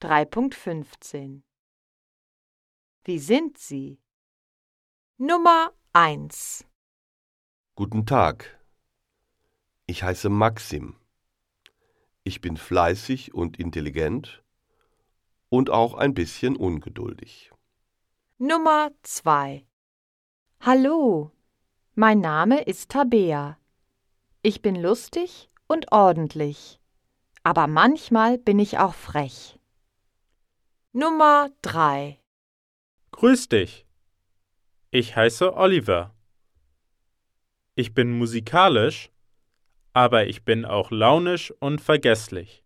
3.15 Wie sind Sie? Nummer 1 Guten Tag. Ich heiße Maxim. Ich bin fleißig und intelligent und auch ein bisschen ungeduldig. Nummer 2 Hallo, mein Name ist Tabea. Ich bin lustig und ordentlich, aber manchmal bin ich auch frech. Nummer 3 Grüß dich. Ich heiße Oliver. Ich bin musikalisch, aber ich bin auch launisch und vergesslich.